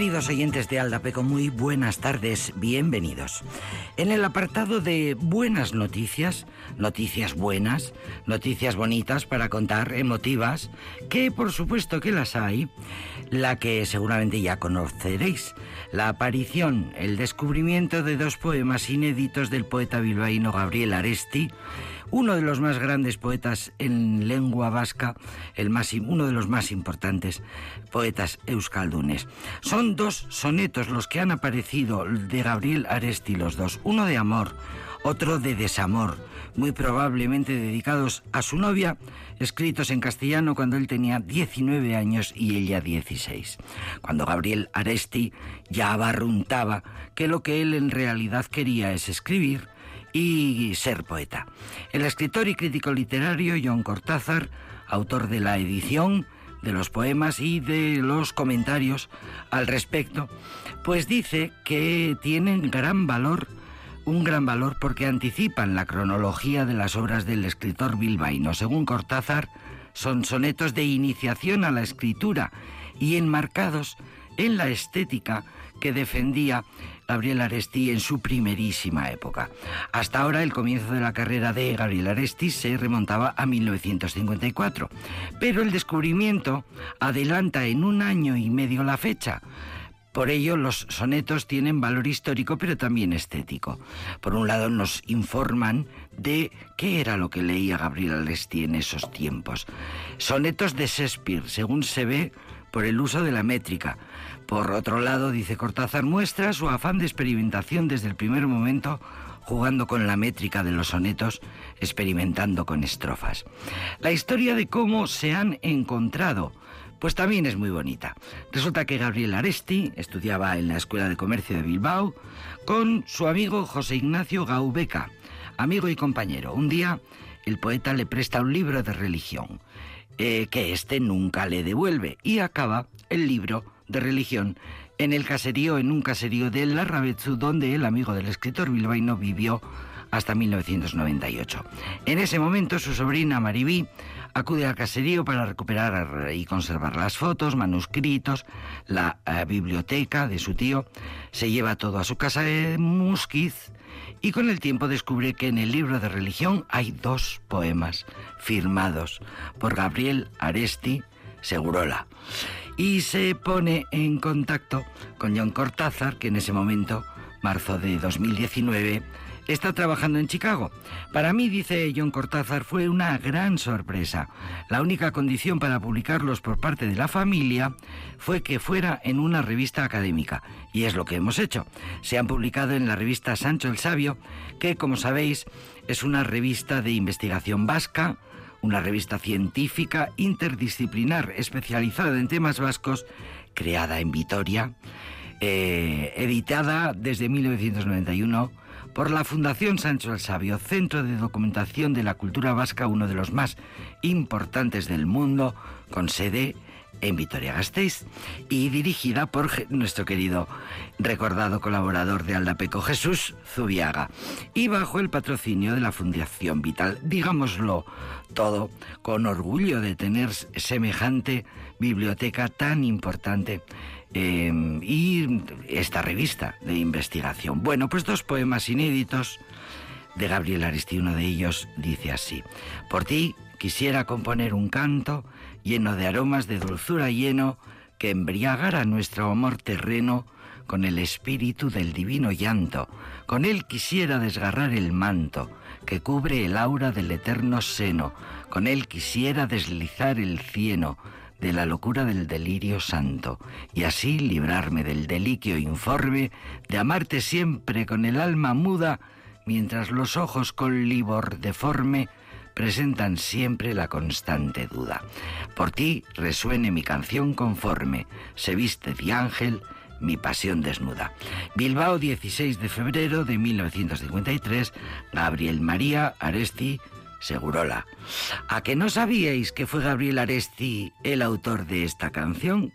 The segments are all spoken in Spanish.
Queridos oyentes de Aldapeco, muy buenas tardes, bienvenidos. En el apartado de buenas noticias, noticias buenas, noticias bonitas para contar, emotivas, que por supuesto que las hay, la que seguramente ya conoceréis, la aparición, el descubrimiento de dos poemas inéditos del poeta bilbaíno Gabriel Aresti, uno de los más grandes poetas en lengua vasca, el más, uno de los más importantes poetas euskaldunes. Son dos sonetos los que han aparecido de Gabriel Aresti, los dos, uno de amor, otro de desamor, muy probablemente dedicados a su novia, escritos en castellano cuando él tenía 19 años y ella 16. Cuando Gabriel Aresti ya barruntaba que lo que él en realidad quería es escribir, y ser poeta. El escritor y crítico literario John Cortázar, autor de la edición, de los poemas y de los comentarios al respecto, pues dice que tienen gran valor, un gran valor porque anticipan la cronología de las obras del escritor bilbaíno. Según Cortázar, son sonetos de iniciación a la escritura y enmarcados en la estética que defendía Gabriel Aresti en su primerísima época. Hasta ahora el comienzo de la carrera de Gabriel Aresti se remontaba a 1954, pero el descubrimiento adelanta en un año y medio la fecha. Por ello, los sonetos tienen valor histórico, pero también estético. Por un lado, nos informan de qué era lo que leía Gabriel Aresti en esos tiempos. Sonetos de Shakespeare, según se ve por el uso de la métrica, por otro lado, dice Cortázar, muestra su afán de experimentación desde el primer momento, jugando con la métrica de los sonetos, experimentando con estrofas. La historia de cómo se han encontrado, pues también es muy bonita. Resulta que Gabriel Aresti estudiaba en la Escuela de Comercio de Bilbao con su amigo José Ignacio Gaubeca, amigo y compañero. Un día el poeta le presta un libro de religión, eh, que éste nunca le devuelve, y acaba el libro de religión. En el caserío, en un caserío de Larrabetzu, donde el amigo del escritor bilbaíno vivió hasta 1998. En ese momento su sobrina Maribí acude al caserío para recuperar y conservar las fotos, manuscritos, la eh, biblioteca de su tío, se lleva todo a su casa de Musquiz y con el tiempo descubre que en el libro de religión hay dos poemas firmados por Gabriel Aresti Segurola y se pone en contacto con John Cortázar, que en ese momento, marzo de 2019, está trabajando en Chicago. Para mí, dice John Cortázar, fue una gran sorpresa. La única condición para publicarlos por parte de la familia fue que fuera en una revista académica. Y es lo que hemos hecho. Se han publicado en la revista Sancho el Sabio, que, como sabéis, es una revista de investigación vasca, una revista científica interdisciplinar especializada en temas vascos, creada en Vitoria, eh, editada desde 1991 por la Fundación Sancho el Sabio, centro de documentación de la cultura vasca, uno de los más importantes del mundo, con sede en Vitoria-Gasteiz y dirigida por nuestro querido recordado colaborador de Aldapeco Jesús Zubiaga y bajo el patrocinio de la Fundación Vital, digámoslo todo, con orgullo de tener semejante biblioteca tan importante em, y esta revista de investigación. Bueno, pues dos poemas inéditos de Gabriel Aristi, uno de ellos dice así, por ti quisiera componer un canto lleno de aromas de dulzura lleno que embriagara nuestro amor terreno con el espíritu del divino llanto. Con él quisiera desgarrar el manto que cubre el aura del eterno seno. Con él quisiera deslizar el cieno de la locura del delirio santo, y así librarme del deliquio informe de amarte siempre con el alma muda, mientras los ojos con livor deforme presentan siempre la constante duda. Por ti resuene mi canción conforme, se viste de ángel mi pasión desnuda. Bilbao, 16 de febrero de 1953, Gabriel María Aresti Segurola. ¿A que no sabíais que fue Gabriel Aresti el autor de esta canción?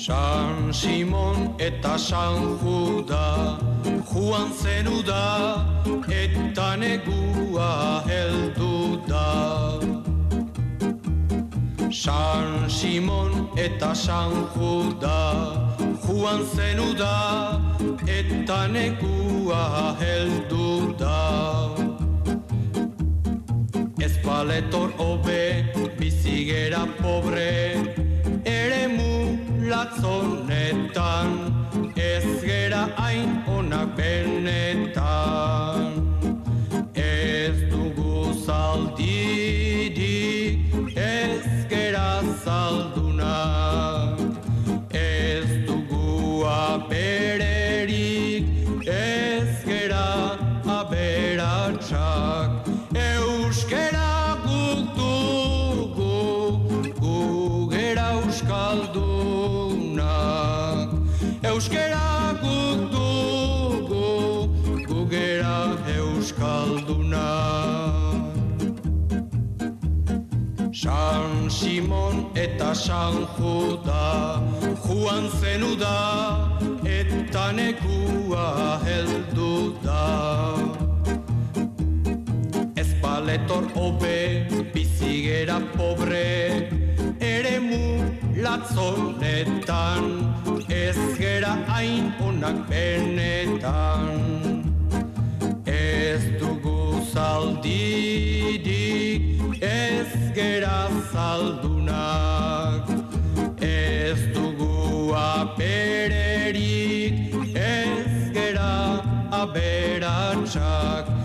San Simón eta San Juda Juan zenuda eta negua heldu da. San Simon eta San Juda Juan zenu da eta nekua heldu da. Ez paletor obe bizigera pobre platz honetan Ez gera hain onak benet eta San Juda Juan zenu da eta nekua heldu da Ez paletor obe bizigera pobre Ere mu latzonetan. Ez gera hain onak benetan. Ez dugu zaldidik Ez gera zaldunak beran sak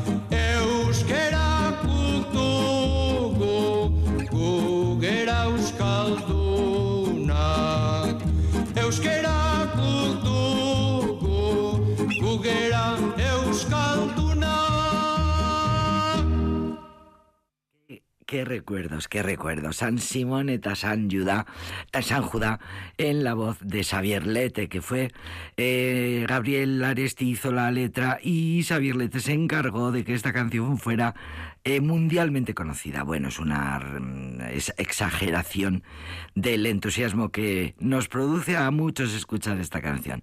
Qué recuerdos, qué recuerdos. San Simón eta San Judá, eh, San Judá, en la voz de Xavier Lete, que fue eh, Gabriel Aresti hizo la letra y Xavier Lete se encargó de que esta canción fuera eh, mundialmente conocida. Bueno, es una mm, exageración del entusiasmo que nos produce a muchos escuchar esta canción.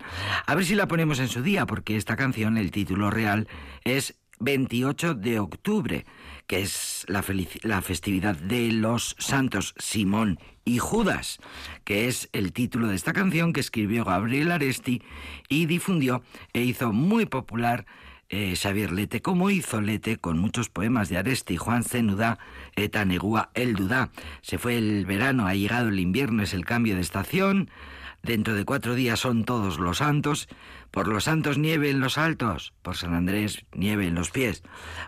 A ver si la ponemos en su día, porque esta canción, el título real es 28 de octubre, que es la, la festividad de los santos Simón y Judas, que es el título de esta canción que escribió Gabriel Aresti y difundió e hizo muy popular eh, Xavier Lete, como hizo Lete con muchos poemas de Aresti, Juan Zenudá, Eta Negua El Dudá. Se fue el verano, ha llegado el invierno, es el cambio de estación. Dentro de cuatro días son todos los santos. Por los santos nieve en los altos, por San Andrés nieve en los pies.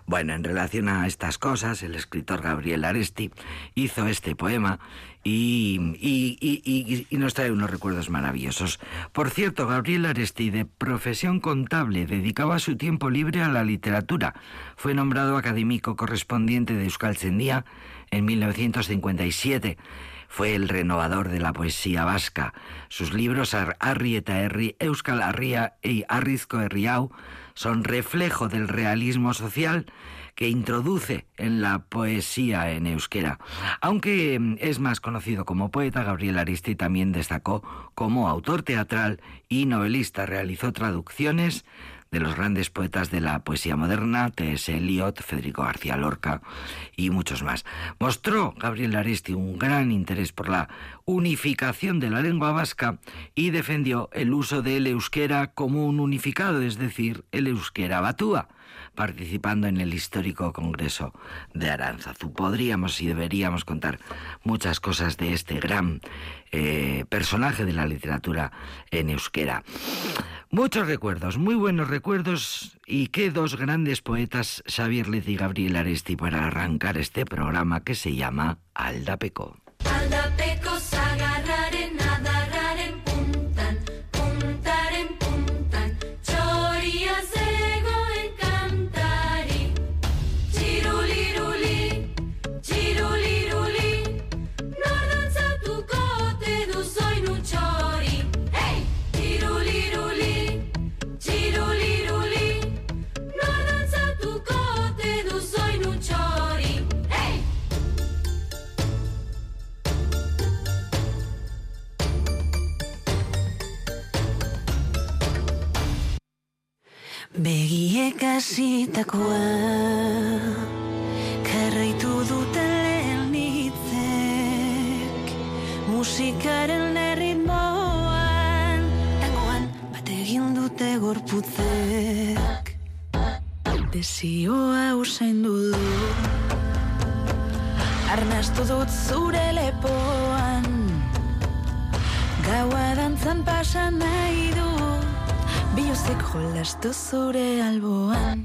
Bueno, en relación a estas cosas, el escritor Gabriel Aresti hizo este poema y, nos trae unos recuerdos maravillosos. Por cierto, Gabriel Aresti, de profesión contable, dedicaba su tiempo libre a la literatura. Fue nombrado académico correspondiente de Euskaltzendia en 1957. Fue el renovador de la poesía vasca. Sus libros Ar- Arri eta Herri, Euskal Arria y Arrizko Herriau son reflejo del realismo social que introduce en la poesía en euskera. Aunque mm, es más conocido como poeta, Gabriel Aristi también destacó como autor teatral y novelista. Realizó traducciones de los grandes poetas de la poesía moderna, T.S. Eliot, Federico García Lorca y muchos más. Mostró Gabriel Aresti un gran interés por la unificación de la lengua vasca y defendió el uso del euskera como un unificado, es decir, el euskera batúa, participando en el histórico Congreso de Aránzazu. Podríamos y deberíamos contar muchas cosas de este gran eh, personaje de la literatura en euskera. Muchos recuerdos, muy buenos recuerdos y qué dos grandes poetas, Xavier Lez y Gabriel Aresti, para arrancar este programa que se llama Aldapeco. Begiek hasitakoa Jarraitu dute lehen musikaren erritmoan Tangoan bat egin dute gorputzek. Desioa usaindu du Arnastu dut zure lepoan. Gaua dantzan pasa nahi du Biluzik jolastu zure alboan.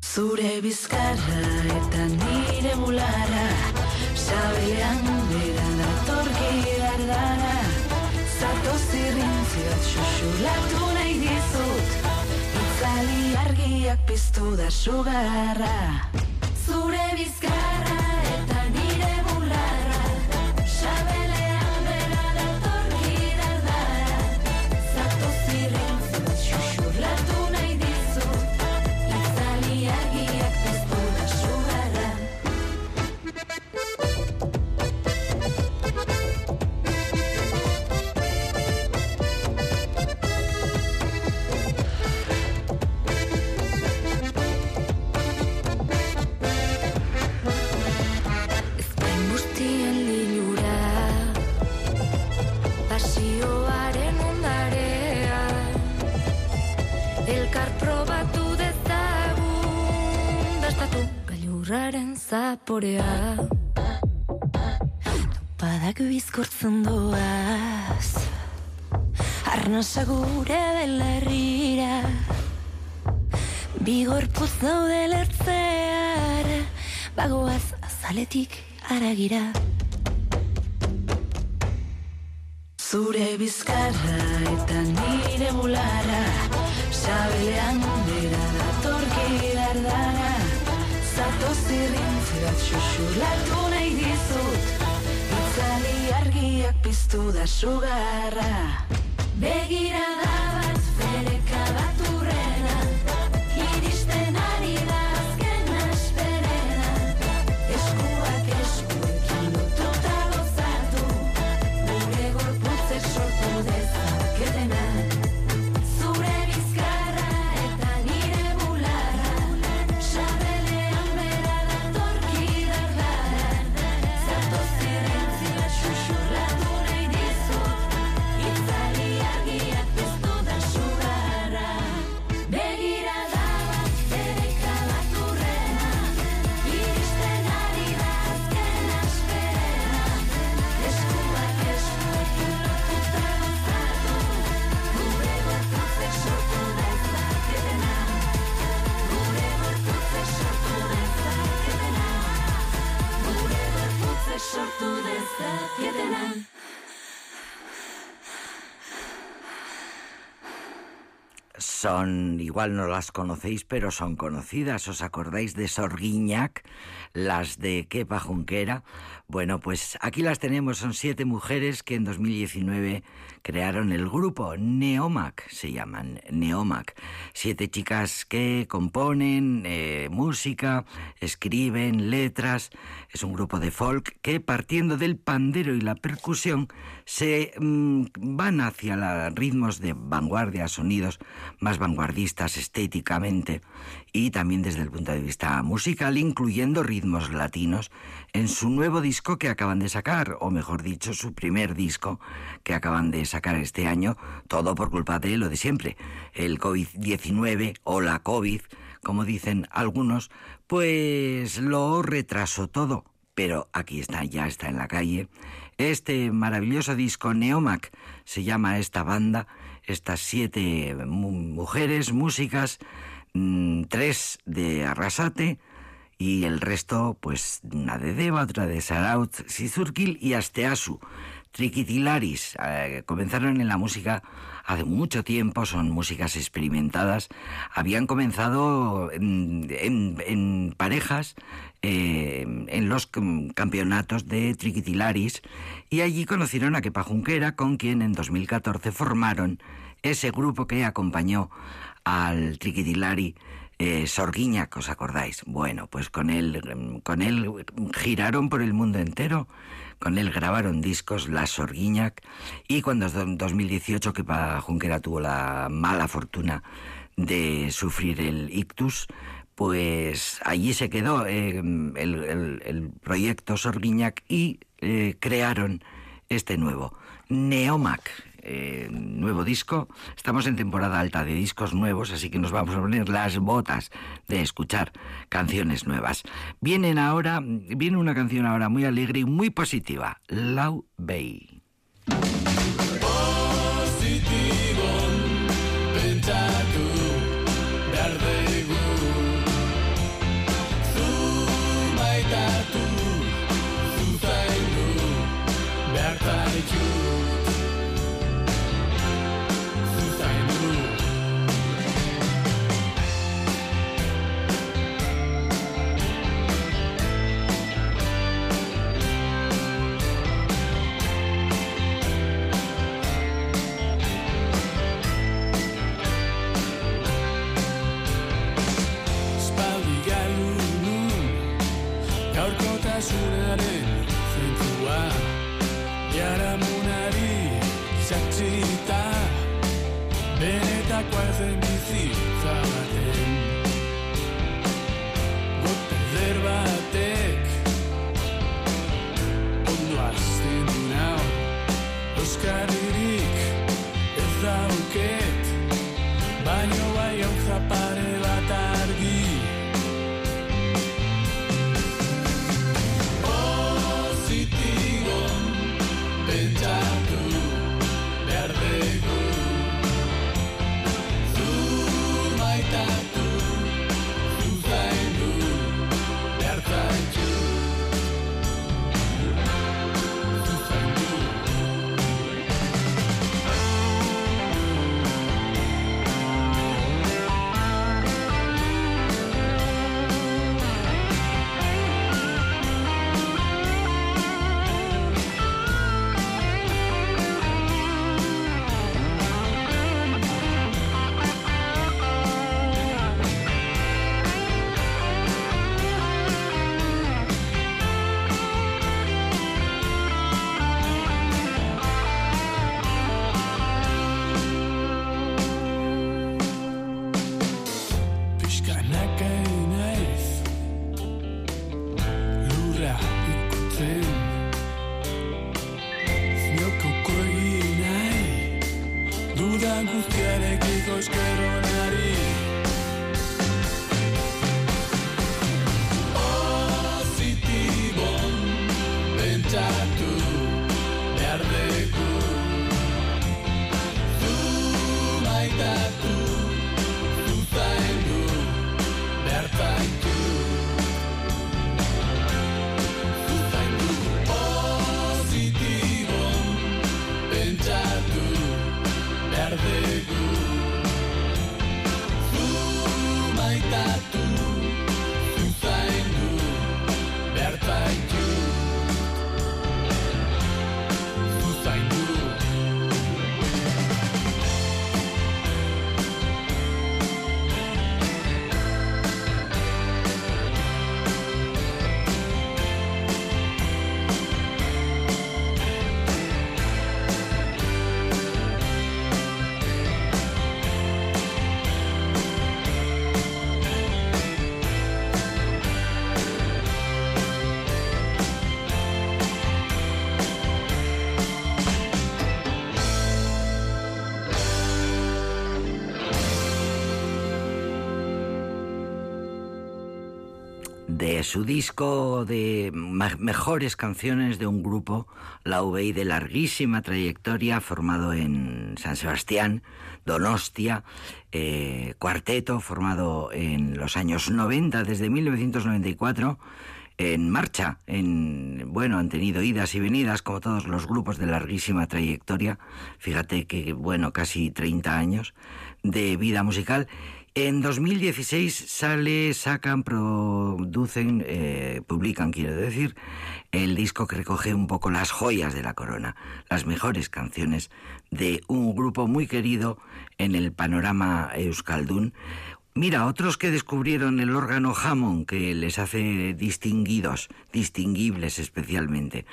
Zure bizkarra eta nire bulara Sabelean bera datorki dardara Zatoz irrintziot xuxulatu nahi dizut Itzali argiak piztu da sugarra. Zure bizkarra zaporea. Topadak bizkortzen doaz. Arnasa gure belarrira. Bigorpuz daude lertzear. Bagoaz azaletik aragira. Zure bizkarra eta nire bulara Sabelean bera datorki dardara Zatoz irrintzi bat xuxurlatu nahi dizut. Itzali argiak piztu da sugarra. Begira Son, igual no las conocéis, pero son conocidas. ¿Os acordáis de Sorguiñac? Las de Kepa Junquera. Bueno, pues aquí las tenemos. Son siete mujeres que en 2019 crearon el grupo Neomac. Se llaman Neomac. Siete chicas que componen eh, música, escriben letras. Es un grupo de folk que partiendo del pandero y la percusión se mm, van hacia la- ritmos de vanguardia, sonidos más vanguardistas estéticamente y también desde el punto de vista musical, incluyendo ritmos latinos en su nuevo disco que acaban de sacar, o mejor dicho, su primer disco que acaban de sacar este año, todo por culpa de lo de siempre, el COVID-19 o la COVID, como dicen algunos, pues lo retrasó todo. Pero aquí está, ya está en la calle. Este maravilloso disco Neomac se llama esta banda, estas siete mu- mujeres, músicas, mm, tres de Arrasate y el resto, pues una de Deva, otra de Saraut, Sizurkil y Asteasu. Triquitilaris eh, comenzaron en la música hace mucho tiempo, son músicas experimentadas. Habían comenzado en, en- parejas eh, en los cam- campeonatos de Triquitilaris y allí conocieron a Kepa Junquera, con quien en 2014 formaron ese grupo que acompañó al Triquitilari eh, Sorguiñac, ¿os acordáis? Bueno, pues con él, con él giraron por el mundo entero, con él grabaron discos, La Sorguiñac, y cuando en 2018 que Junquera tuvo la mala fortuna de sufrir el ictus, pues allí se quedó eh, el proyecto Sorguiñac y eh, crearon este nuevo. Neomac, eh, nuevo disco. Estamos en temporada alta de discos nuevos, así que nos vamos a poner las botas de escuchar canciones nuevas. Vienen ahora, viene una canción ahora muy alegre y muy positiva, Lau Bay. sonaré, sueño cual yaramunadir, jacinta, me te su disco de mejores canciones de un grupo, la UBI de larguísima trayectoria, formado en San Sebastián, Donostia, eh, cuarteto formado en los años 90, desde 1994, en marcha, en bueno, han tenido idas y venidas como todos los grupos de larguísima trayectoria, fíjate que bueno, casi 30 años de vida musical. En 2016 sale, sacan, producen, eh, publican, quiero decir, el disco que recoge un poco las joyas de la corona, las mejores canciones de un grupo muy querido en el panorama euskaldún. Mira, otros que descubrieron el órgano Hammond, que les hace distinguidos, distinguibles especialmente,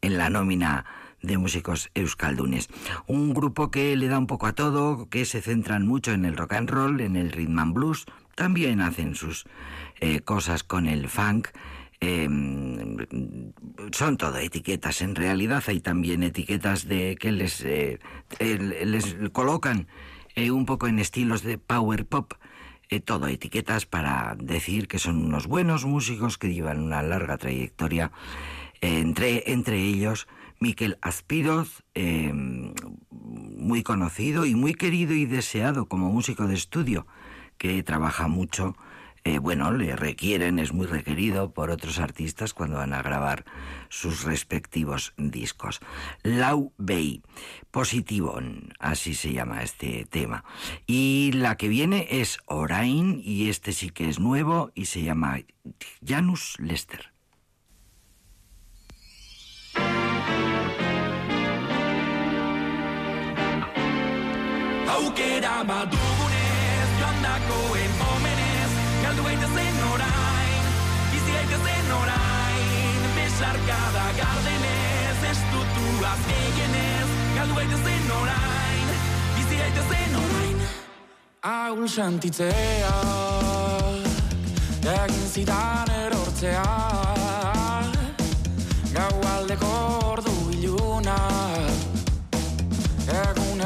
en la nómina de músicos euskaldunes. Un grupo que le da un poco a todo, que se centran mucho en el rock and roll, en el rhythm and blues, también hacen sus eh, cosas con el funk, eh, son todo etiquetas. En realidad hay también etiquetas de que les, eh, les colocan eh, un poco en estilos de power pop. todo etiquetas para decir que son unos buenos músicos que llevan una larga trayectoria. Entre, entre ellos, Miquel Aspiroz, eh, muy conocido y muy querido y deseado como músico de estudio, que trabaja mucho eh, bueno, le requieren, es muy requerido por otros artistas cuando van a grabar sus respectivos discos. Lau Bei, Positivon, así se llama este tema. Y la que viene es Orain, y este sí que es nuevo y se llama Janus Lester. Aukera badugunez, joandakoen omenez, galdu gaitezen orain, bizi gaitezen orain, besarkada gardenez, estutuaz gehienez, galdu gaitezen orain, bizi gaitezen orain. Ahul sentitzea, egin zidan erortzea,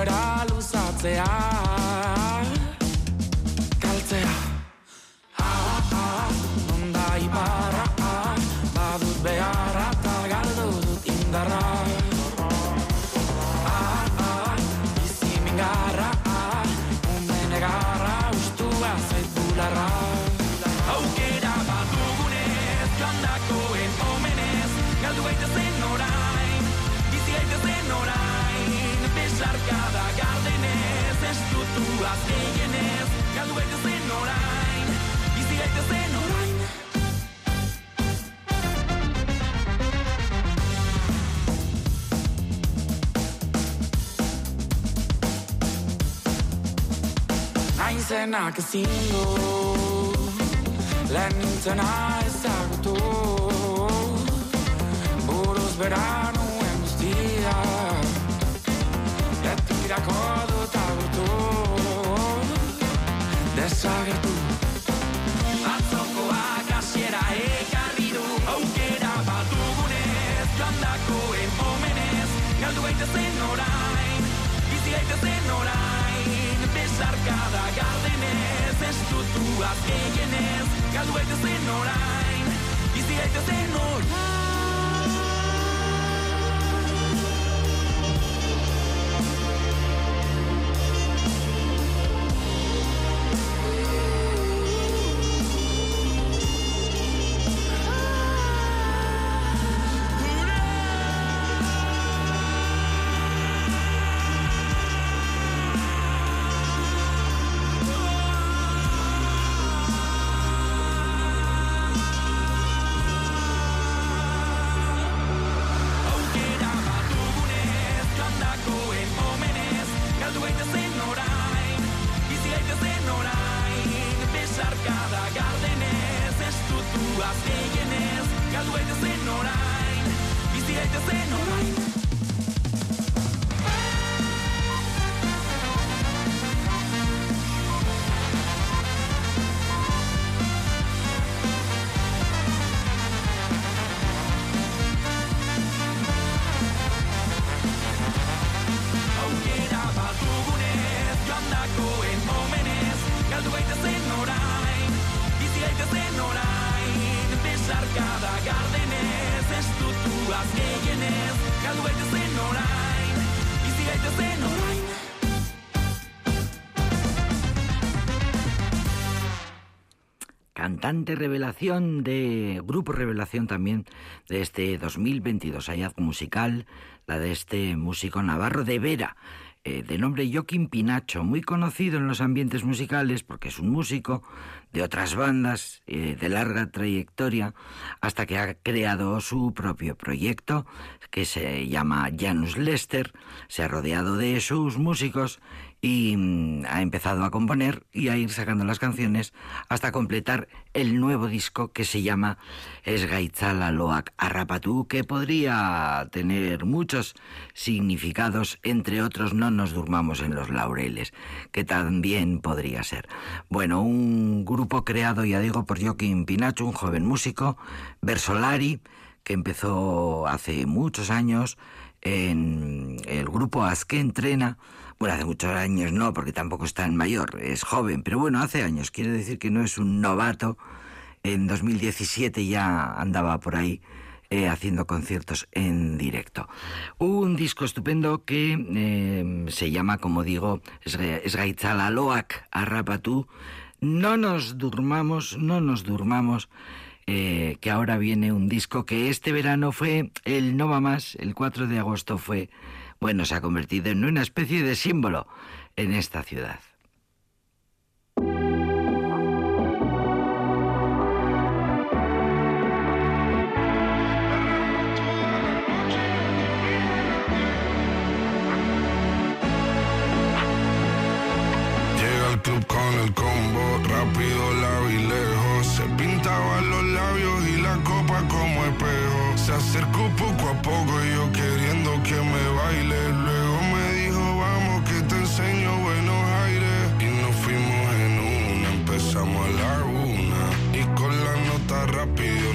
gora luzatzea galtzea ah, ah, ah, onda ibarra estutuaz gehienez Galdu gaitezen orain, bizi gaitezen orain Naizenak ezin du Lehen nintzena ezagutu Buruz bera nuen guztia Letirako dut agurtu Desagertu Atzokoak hasiera ekarri du Aukera bat dugunez Joandakoen omenez Galdu gaitezen orain. Bizi gaitezen orain Besarkada gardenez Estutuaz gehienez Galdu gaitezen orain. Bizi gaitezen orain Cantante revelación de Grupo Revelación también de este 2022 hallazgo musical, la de este músico navarro de Vera, eh, de nombre Joaquín Pinacho, muy conocido en los ambientes musicales porque es un músico de otras bandas eh, de larga trayectoria hasta que ha creado su propio proyecto que se llama Janus Lester, se ha rodeado de sus músicos y mm, ha empezado a componer y a ir sacando las canciones hasta completar el nuevo disco que se llama Esgaitzala Loak Arrapatu, que podría tener muchos significados, entre otros no nos durmamos en los laureles, que también podría ser. Bueno, un grupo creado, ya digo, por Joaquín Pinacho, un joven músico, Versolari, que empezó hace muchos años en el grupo Asque Entrena. Bueno, hace muchos años no, porque tampoco es tan mayor, es joven, pero bueno, hace años, quiere decir que no es un novato. En 2017 ya andaba por ahí eh, haciendo conciertos en directo. Un disco estupendo que eh, se llama, como digo, Esgaitzalaloak Arrapatú. No nos durmamos, no nos durmamos, eh, que ahora viene un disco que este verano fue el No Va Más, el 4 de agosto fue, bueno, se ha convertido en una especie de símbolo en esta ciudad. Llega al club con el combo, rápido la vi lejos. Se pintaba los labios y la copa como espejo. Se acercó poco a poco y yo queriendo que me baile. Luego me dijo, vamos que te enseño buenos aires. Y nos fuimos en una, empezamos a la una. Y con la nota rápido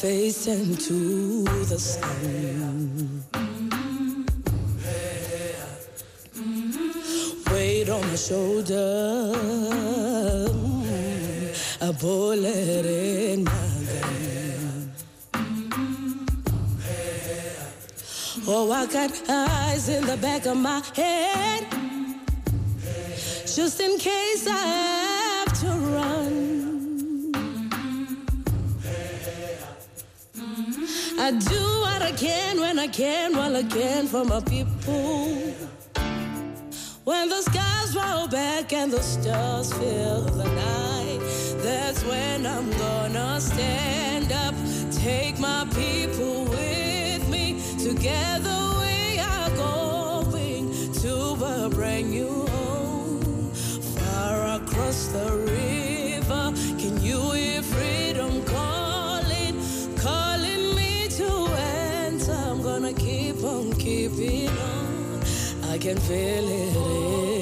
face into the sun. Weight on my shoulder, a bullet in my gun. Oh, I got eyes in the back of my head, just in case I. can, well again for my people. When the skies roll back and the stars fill the night, that's when I'm gonna stand up, take my people with me. Together we are going to a brand new home, far across the river. keep on keeping on. I can feel it. In.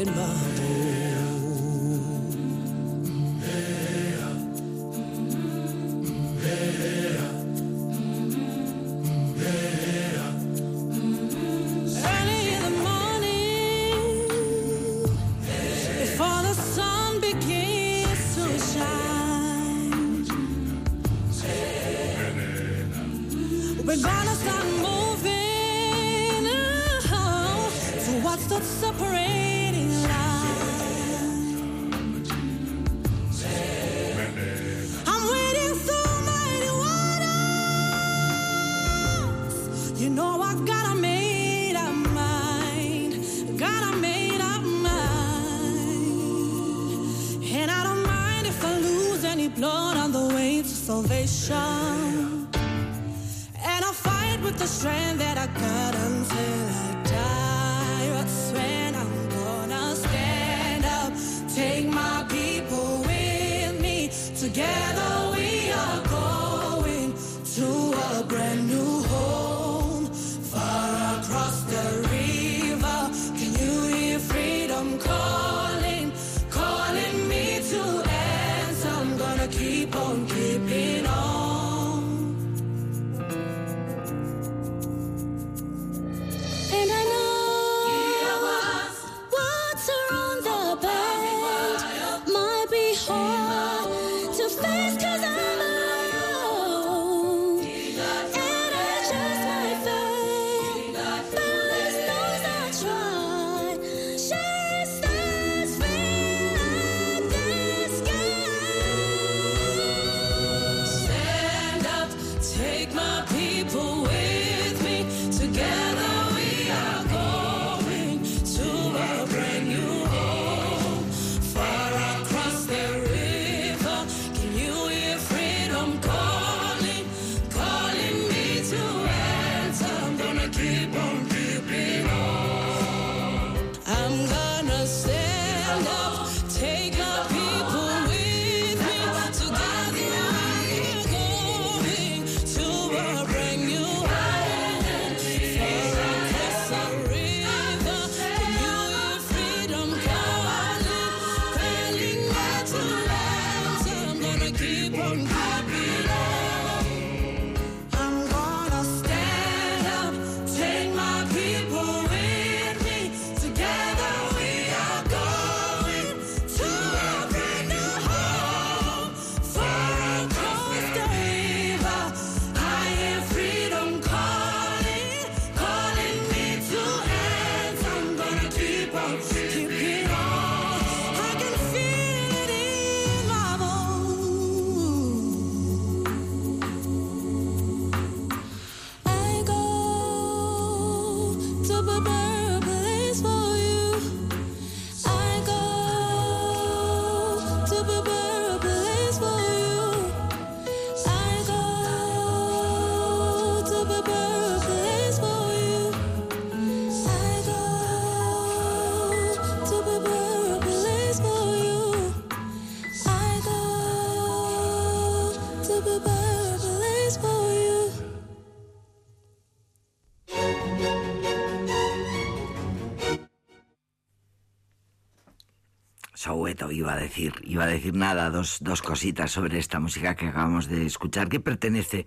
Soweto iba a decir, iba a decir nada, dos, dos cositas sobre esta música que acabamos de escuchar, que pertenece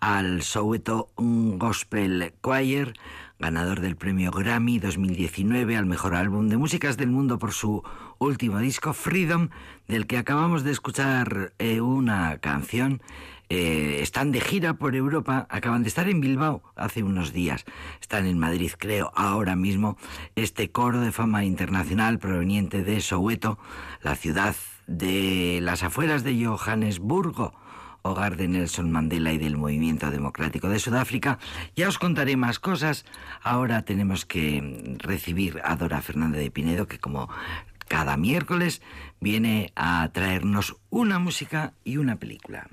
al Soweto Gospel Choir, ganador del premio Grammy 2019 al mejor álbum de músicas del mundo por su último disco Freedom, del que acabamos de escuchar eh, una canción. Eh, están de gira por Europa, acaban de estar en Bilbao hace unos días, están en Madrid creo ahora mismo, este coro de fama internacional proveniente de Soweto, la ciudad de las afueras de Johannesburgo, hogar de Nelson Mandela y del movimiento democrático de Sudáfrica. Ya os contaré más cosas. Ahora tenemos que recibir a Dora Fernández de Pinedo, que como cada miércoles viene a traernos una música y una película.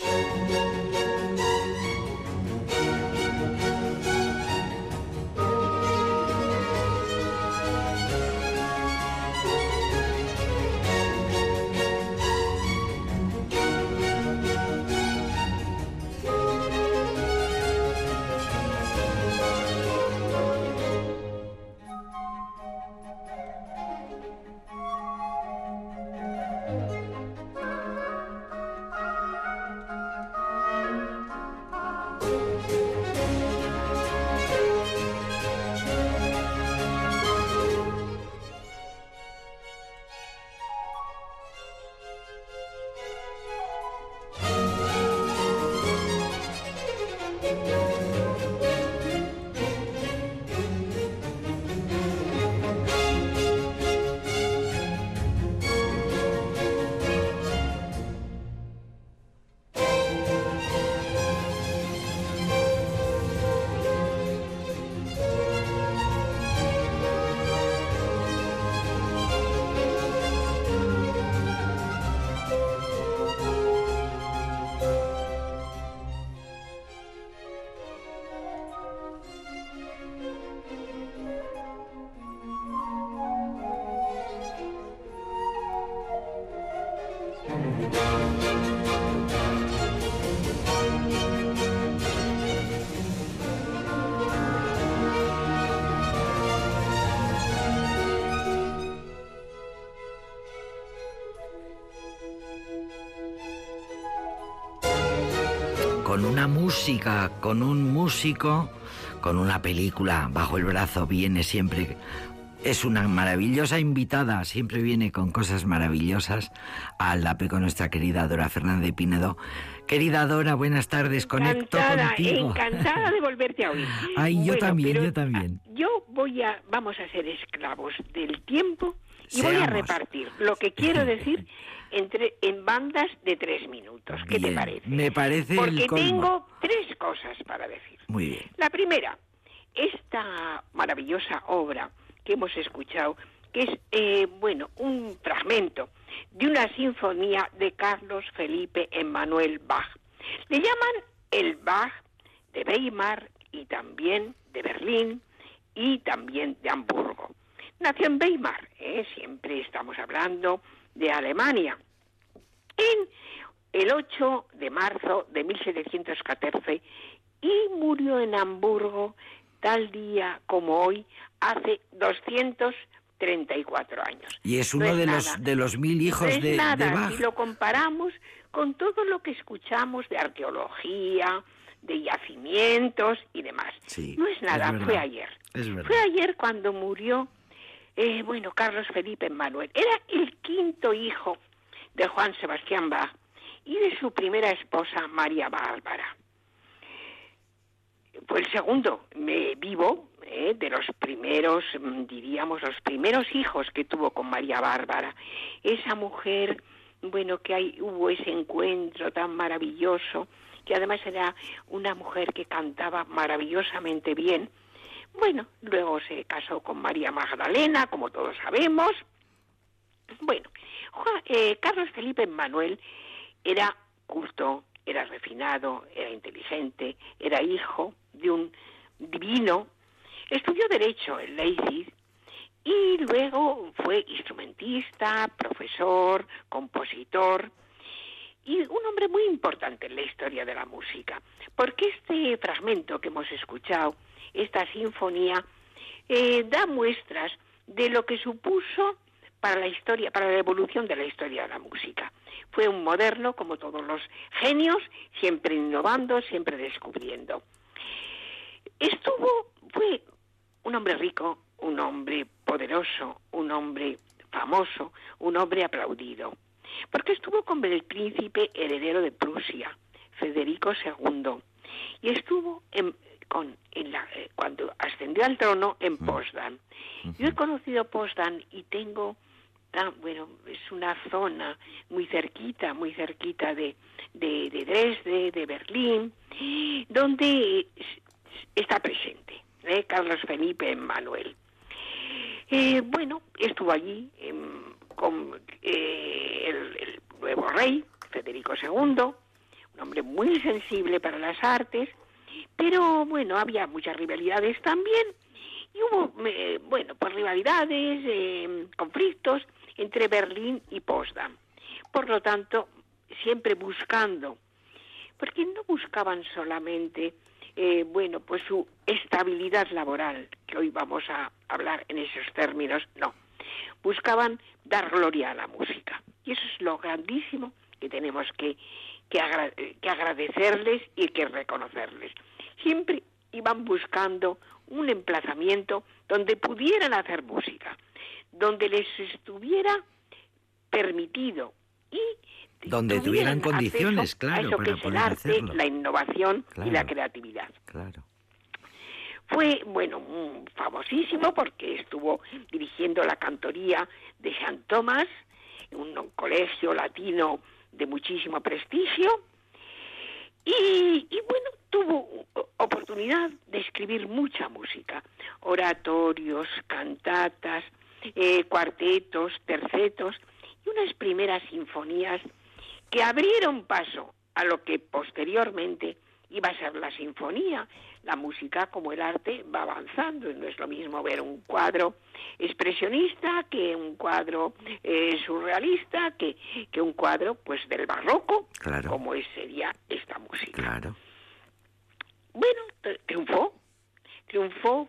Con música, con un músico, con una película bajo el brazo, viene siempre. Es una maravillosa invitada, siempre viene con cosas maravillosas al DAPE con nuestra querida Dora Fernández de Pinedo. Querida Dora, buenas tardes, conecto encantada, contigo. encantada de volverte a oír. Ay, yo Bueno, también, yo también. Yo voy a, vamos a ser esclavos del tiempo y voy a repartir lo que quiero decir entre en bandas de tres minutos. ¿Qué te parece? Me parece Porque el colmo. tengo tres cosas para decir. Muy bien. La primera, esta maravillosa obra que hemos escuchado, que es, eh, bueno, un fragmento de una sinfonía de Carlos Felipe Emmanuel Bach. Le llaman el Bach de Weimar y también de Berlín y también de Hamburgo. Nació en Weimar, ¿eh? siempre estamos hablando de Alemania. En el 8 de marzo de 1714 y murió en Hamburgo tal día como hoy, hace 234 años. Y es No uno de nada. los de los mil hijos No es de, de nada Bach. si lo comparamos con todo lo que escuchamos de arqueología, de yacimientos y demás. Sí, no es nada, es fue ayer. Es. Fue ayer cuando murió, eh, bueno, Carlos Felipe Manuel. Era el quinto hijo de Juan Sebastián Bach y de su primera esposa, María Bárbara. Fue el segundo me, vivo eh, de los primeros, mm, diríamos, los primeros hijos que tuvo con María Bárbara. Esa mujer, bueno, que hay, hubo ese encuentro tan maravilloso, que además era una mujer que cantaba maravillosamente bien. Bueno, luego se casó con María Magdalena, como todos sabemos. Bueno, Juan- eh, Carlos Felipe Manuel era culto, era refinado, era inteligente, era hijo de un divino. Estudió Derecho en Leipzig y luego fue instrumentista, profesor, compositor y un hombre muy importante en la historia de la música, porque este fragmento que hemos escuchado, esta sinfonía, eh, da muestras de lo que supuso para la historia, para la evolución de la historia de la música. Fue un moderno, como todos los genios, siempre innovando, siempre descubriendo. Estuvo, fue un hombre rico, un hombre poderoso, un hombre famoso, un hombre aplaudido, porque estuvo con el príncipe heredero de Prusia, Federico II, y estuvo en, con, en la, eh, cuando ascendió al trono en Potsdam. Yo he conocido Potsdam y tengo, tan, bueno, es una zona muy cerquita, muy cerquita de, de, de Dresde, de Berlín, donde está presente ¿eh? Carlos Felipe Manuel. Eh, bueno, estuvo allí em, con eh, el, el nuevo rey, Federico II, un hombre muy sensible para las artes, pero bueno, había muchas rivalidades también, y hubo, eh, bueno, pues rivalidades, eh, conflictos entre Berlín y Potsdam. Por lo tanto, siempre buscando, porque no buscaban solamente, eh, bueno, pues su estabilidad laboral, que hoy vamos a hablar en esos términos, no. Buscaban dar gloria a la música. Y eso es lo grandísimo que tenemos que, que, agra- que agradecerles y que reconocerles. Siempre iban buscando un emplazamiento donde pudieran hacer música, donde les estuviera permitido y Donde tuvieran condiciones, claro, a eso para que es el poder arte, hacerlo. la innovación y la creatividad. Claro. Fue, bueno, mm, famosísimo porque estuvo dirigiendo la cantoría de San Tomás, un colegio latino de muchísimo prestigio, y, y, bueno, tuvo oportunidad de escribir mucha música, oratorios, cantatas, eh, cuartetos, tercetos y unas primeras sinfonías que abrieron paso a lo que posteriormente iba a ser la sinfonía. La música, como el arte, va avanzando. No es lo mismo ver un cuadro expresionista que un cuadro eh, surrealista, que, que un cuadro pues del barroco, Claro. como sería esta música. Claro. Bueno, t- triunfó, triunfó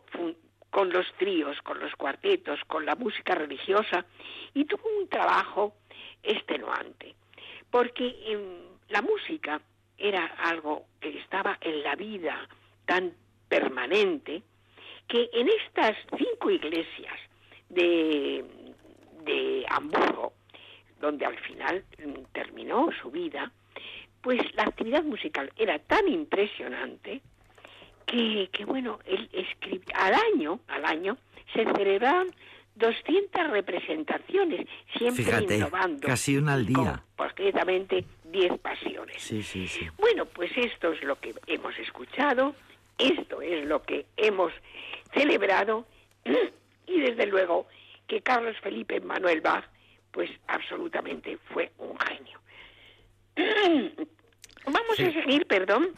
con los tríos, con los cuartetos, con la música religiosa y tuvo un trabajo extenuante, porque em, la música era algo que estaba en la vida tan permanente que en estas cinco iglesias de, de Hamburgo, donde al final mm, terminó su vida, pues la actividad musical era tan impresionante que, que bueno, él al año, al año, se celebraban 200 representaciones, siempre Fíjate, innovando. casi una al día. concretamente 10 pasiones. Sí, sí, sí. Bueno, pues esto es lo que hemos escuchado, esto es lo que hemos celebrado y desde luego que Carlos Felipe Manuel Bach, pues absolutamente fue un genio. Vamos Sí. a seguir, perdón,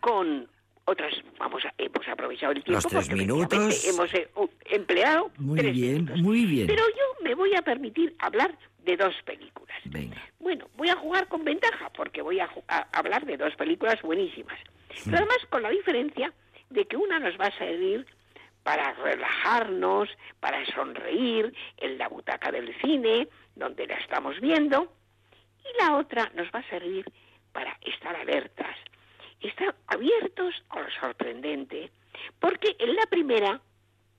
con otras, vamos a, hemos aprovechado el tiempo Los tres porque minutos. hemos eh, empleado Muy tres bien, minutos. muy bien. Pero yo me voy a permitir hablar de dos películas. Venga. Bueno, voy a jugar con ventaja porque voy a hablar de dos películas buenísimas. Pero además con la diferencia de que una nos va a servir para relajarnos, para sonreír en la butaca del cine, donde la estamos viendo, y la otra nos va a servir para estar alertas, estar abiertos a lo sorprendente, porque en la primera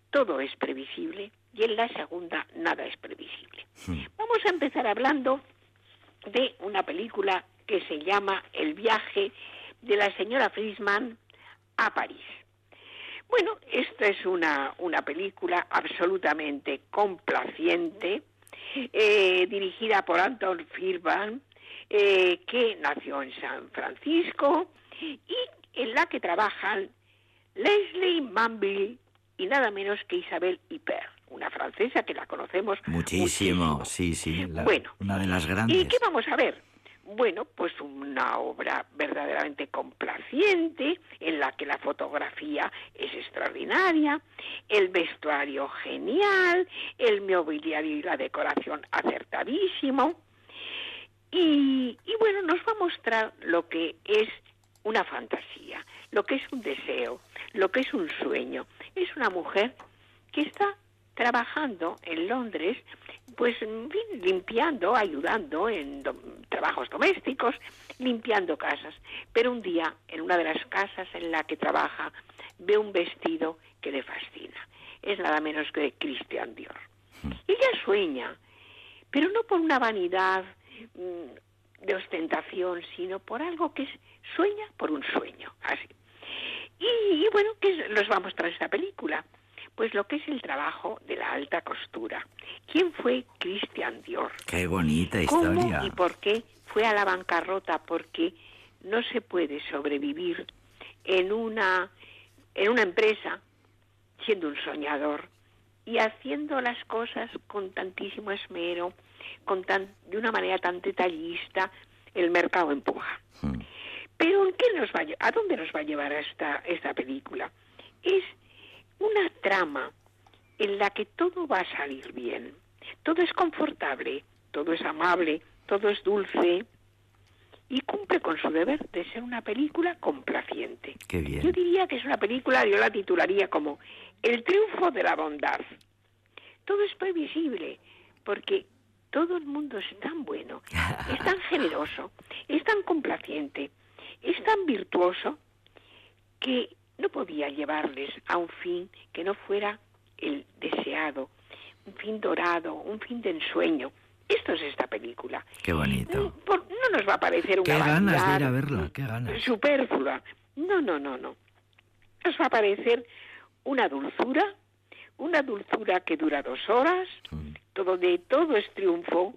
todo es previsible y en la segunda nada es previsible. Vamos a empezar hablando de una película que se llama El viaje de la señora Friesman a París. Bueno, esta es una, una película absolutamente complaciente, eh, dirigida por Anton Firban, eh, que nació en San Francisco y en la que trabajan Leslie Manville y nada menos que Isabel Hiper, una francesa que la conocemos Muchísimo, sí, sí. la- Bueno, una de las ¿Y grandes. qué vamos a ver? Bueno, pues una obra verdaderamente complaciente, en la que la fotografía es extraordinaria, el vestuario genial, el mobiliario y la decoración acertadísimo. Y, y bueno, nos va a mostrar lo que es una fantasía, lo que es un deseo, lo que es un sueño. Es una mujer que está trabajando en Londres, pues limpiando, ayudando en do- trabajos domésticos, limpiando casas. Pero un día, en una de las casas en la que trabaja, ve un vestido que le fascina. Es nada menos que de Christian Dior. Y ella sueña, pero no por una vanidad mm, de ostentación, sino por algo que es, sueña por un sueño, así. Y, y bueno, ¿qué es- nos va a mostrar esta película? Pues lo que es el trabajo de la alta costura. ¿Quién fue Christian Dior? Qué bonita ¿Cómo historia. y por qué fue a la bancarrota? Porque no se puede sobrevivir en una, en una empresa siendo un soñador y haciendo las cosas con tantísimo esmero, con tan, de una manera tan detallista, el mercado empuja. Mm. Pero ¿en qué nos va a, ¿a dónde nos va a llevar esta, esta película? Es una trama en la que todo va a salir bien. Todo es confortable, todo es amable, todo es dulce y cumple con su deber de ser una película complaciente. Qué bien. Yo diría que es una película, yo la titularía como El triunfo de la bondad. Todo es previsible, porque todo el mundo es tan bueno, es tan generoso, es tan complaciente, es tan virtuoso, que no podía llevarles a un fin que no fuera el deseado, un fin dorado, un fin de ensueño. Esto es esta película. Qué bonito. Mm, por- no nos va a parecer una Qué ganas de ir a verla, mm, qué ganas. Superflua. No, no, no, no. Nos va a parecer una dulzura, una dulzura que dura dos horas, Mm. todo de todo es triunfo.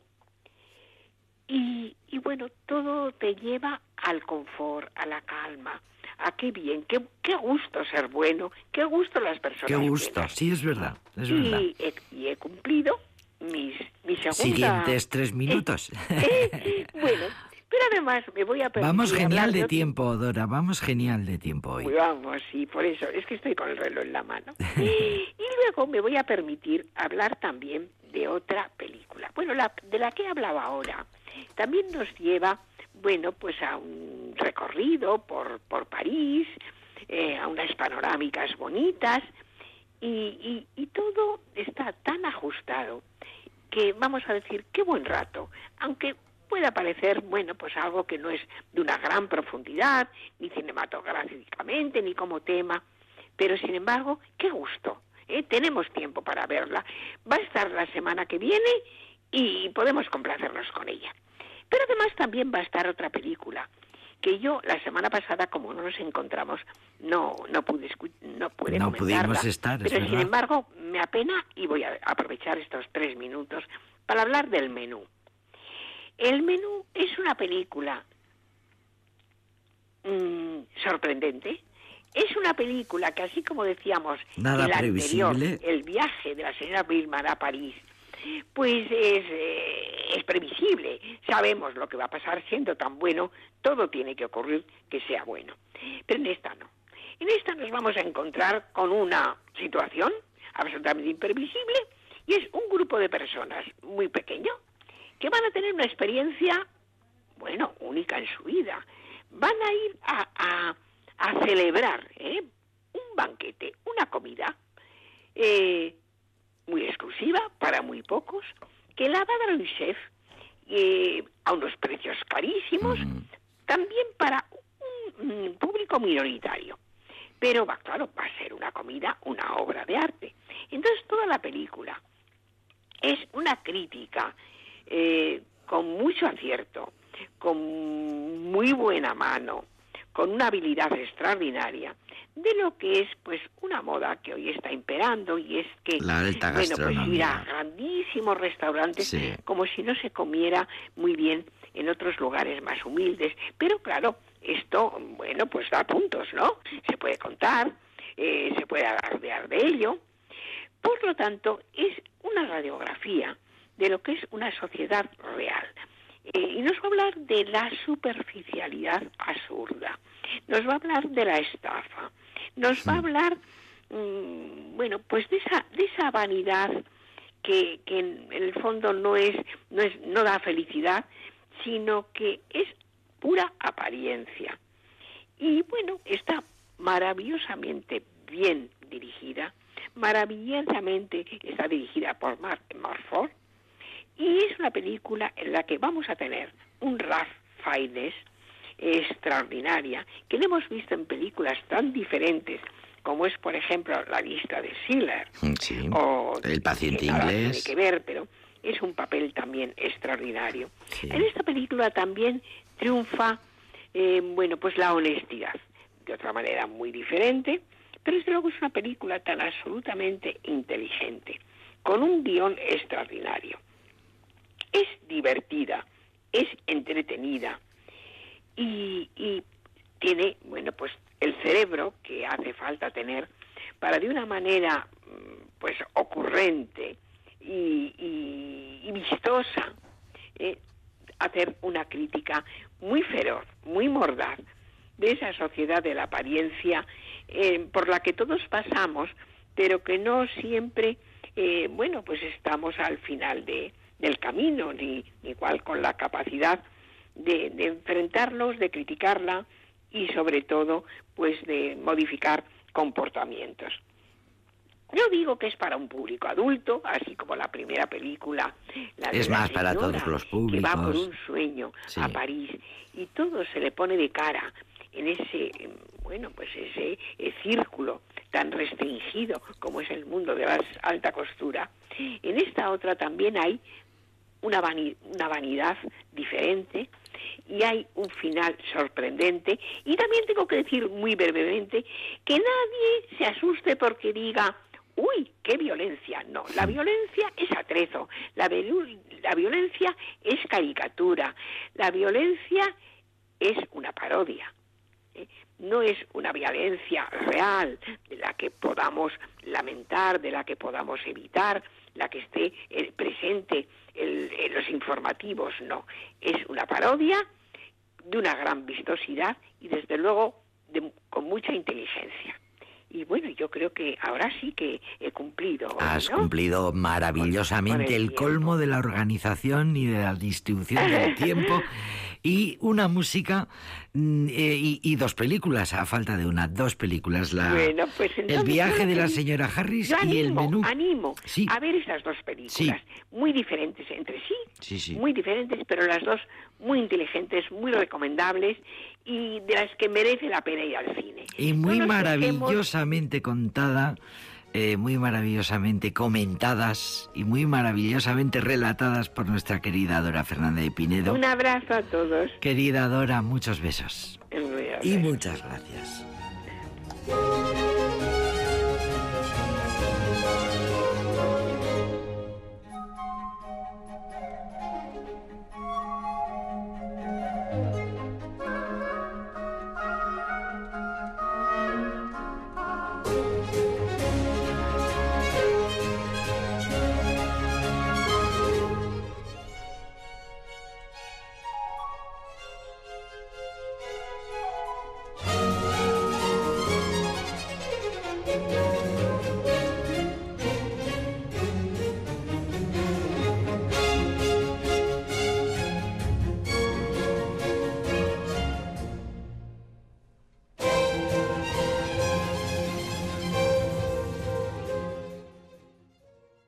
Y, y bueno, todo te lleva al confort, a la calma, a qué bien, qué, qué gusto ser bueno, qué gusto las personas. Qué gusto. buenas. Sí, es verdad. Es verdad. Y he, y he cumplido mis, mi segunda... Siguientes tres minutos. Eh, bueno, pero además me voy a permitir Vamos genial hablar de tiempo, Dora. Vamos genial de tiempo hoy. Pues vamos, sí, por eso, es que estoy con el reloj en la mano. Y luego me voy a permitir hablar también de otra película. Bueno, la, de la que he hablado ahora, también nos lleva, bueno, pues a un recorrido por, por París, eh, a unas panorámicas bonitas, y, y, y todo está tan ajustado que vamos a decir qué buen rato, aunque pueda parecer, bueno, pues algo que no es de una gran profundidad, ni cinematográficamente, ni como tema, pero sin embargo, qué gusto. ¿eh? Tenemos tiempo para verla. Va a estar la semana que viene y podemos complacernos con ella. Pero además también va a estar otra película que yo la semana pasada, como no nos encontramos, no no pude no pude No pudimos estar, es pero sin embargo me apena y voy a aprovechar estos tres minutos para hablar del menú. El menú es una película mm, sorprendente. Es una película que, así como decíamos, Nada el anterior, previsible. el viaje de la señora Billman a París, pues es, eh, es previsible. Sabemos lo que va a pasar siendo tan bueno, todo tiene que ocurrir que sea bueno. Pero en esta no. En esta nos vamos a encontrar con una situación absolutamente imprevisible y es un grupo de personas muy pequeño que van a tener una experiencia, bueno, única en su vida. Van a ir a, a- a celebrar ¿eh? un banquete, una comida eh, muy exclusiva para muy pocos, que la va a dar un chef eh, a unos precios carísimos, también para un, mm, público minoritario. Pero va, claro, va a ser una comida, una obra de arte. Entonces toda la película es una crítica eh, con mucho acierto, con muy buena mano, con una habilidad extraordinaria de lo que es pues una moda que hoy está imperando y es que La alta bueno pues ir a grandísimos restaurantes Sí. como si no se comiera muy bien en otros lugares más humildes pero claro esto bueno pues da puntos no se puede contar eh, se puede alardear de ello por lo tanto, es una radiografía de lo que es una sociedad real. Eh, y nos va a hablar de la superficialidad absurda, nos va a hablar de la estafa, nos va a hablar, mm, bueno, pues de esa, de esa vanidad que, que en el fondo no es, no es, no da felicidad, sino que es pura apariencia. Y bueno, está maravillosamente bien dirigida, maravillosamente, está dirigida por Mark Marford, y es una película en la que vamos a tener un Ralph Fiennes extraordinaria, que le hemos visto en películas tan diferentes como es, por ejemplo, La lista de Schiller, Mm, Sí. o El paciente inglés. tiene que ver, pero es un papel también extraordinario. Sí. En esta película también triunfa, eh, bueno, pues la honestidad, de otra manera muy diferente, pero desde luego es una película tan absolutamente inteligente, con un guion extraordinario. Es divertida, es entretenida y, tiene, bueno, pues el cerebro que hace falta tener para de una manera, mm, pues, ocurrente y, y- y vistosa, eh, hacer una crítica muy feroz, muy mordaz de esa sociedad de la apariencia eh, por la que todos pasamos, pero que no siempre, eh, bueno, pues estamos al final de, del camino, ni igual con la capacidad de, de enfrentarlos, de criticarla y sobre todo, pues de modificar comportamientos. Yo digo que es para un público adulto, así como la primera película. La de Es la más para señora todos los Que va por públicos. un sueño Sí. a París y todo se le pone de cara en ese, bueno, pues ese círculo tan restringido como es el mundo de la alta costura. En esta otra también hay una, vani- una vanidad diferente y hay un final sorprendente. Y también tengo que decir muy brevemente que nadie se asuste porque diga, uy, qué violencia. No, la violencia es atrezo, la, la violencia es caricatura, la violencia es una parodia. ¿eh? No es una violencia real de la que podamos lamentar, de la que podamos evitar, la que esté eh, presente el- en los informativos, no. Es una parodia de una gran vistosidad y desde luego de- con mucha inteligencia. Y bueno, yo creo que ahora sí que he cumplido. Has ¿no? cumplido maravillosamente Con el el colmo de la organización y de la distribución del tiempo y una música mm, eh, y, y dos películas, a falta de una, dos películas. La, Bueno, pues el viaje de la señora Harris Yo y el menú. animo Sí. a ver estas dos películas, muy diferentes entre sí, Sí, sí. muy diferentes, pero las dos muy inteligentes, muy recomendables y de las que merece la pena ir al cine. Y muy maravillosamente contada, eh, muy maravillosamente comentadas y muy maravillosamente relatadas por nuestra querida Dora Fernández de Pinedo. Un abrazo a todos. Querida Dora, muchos besos. Y muchas gracias.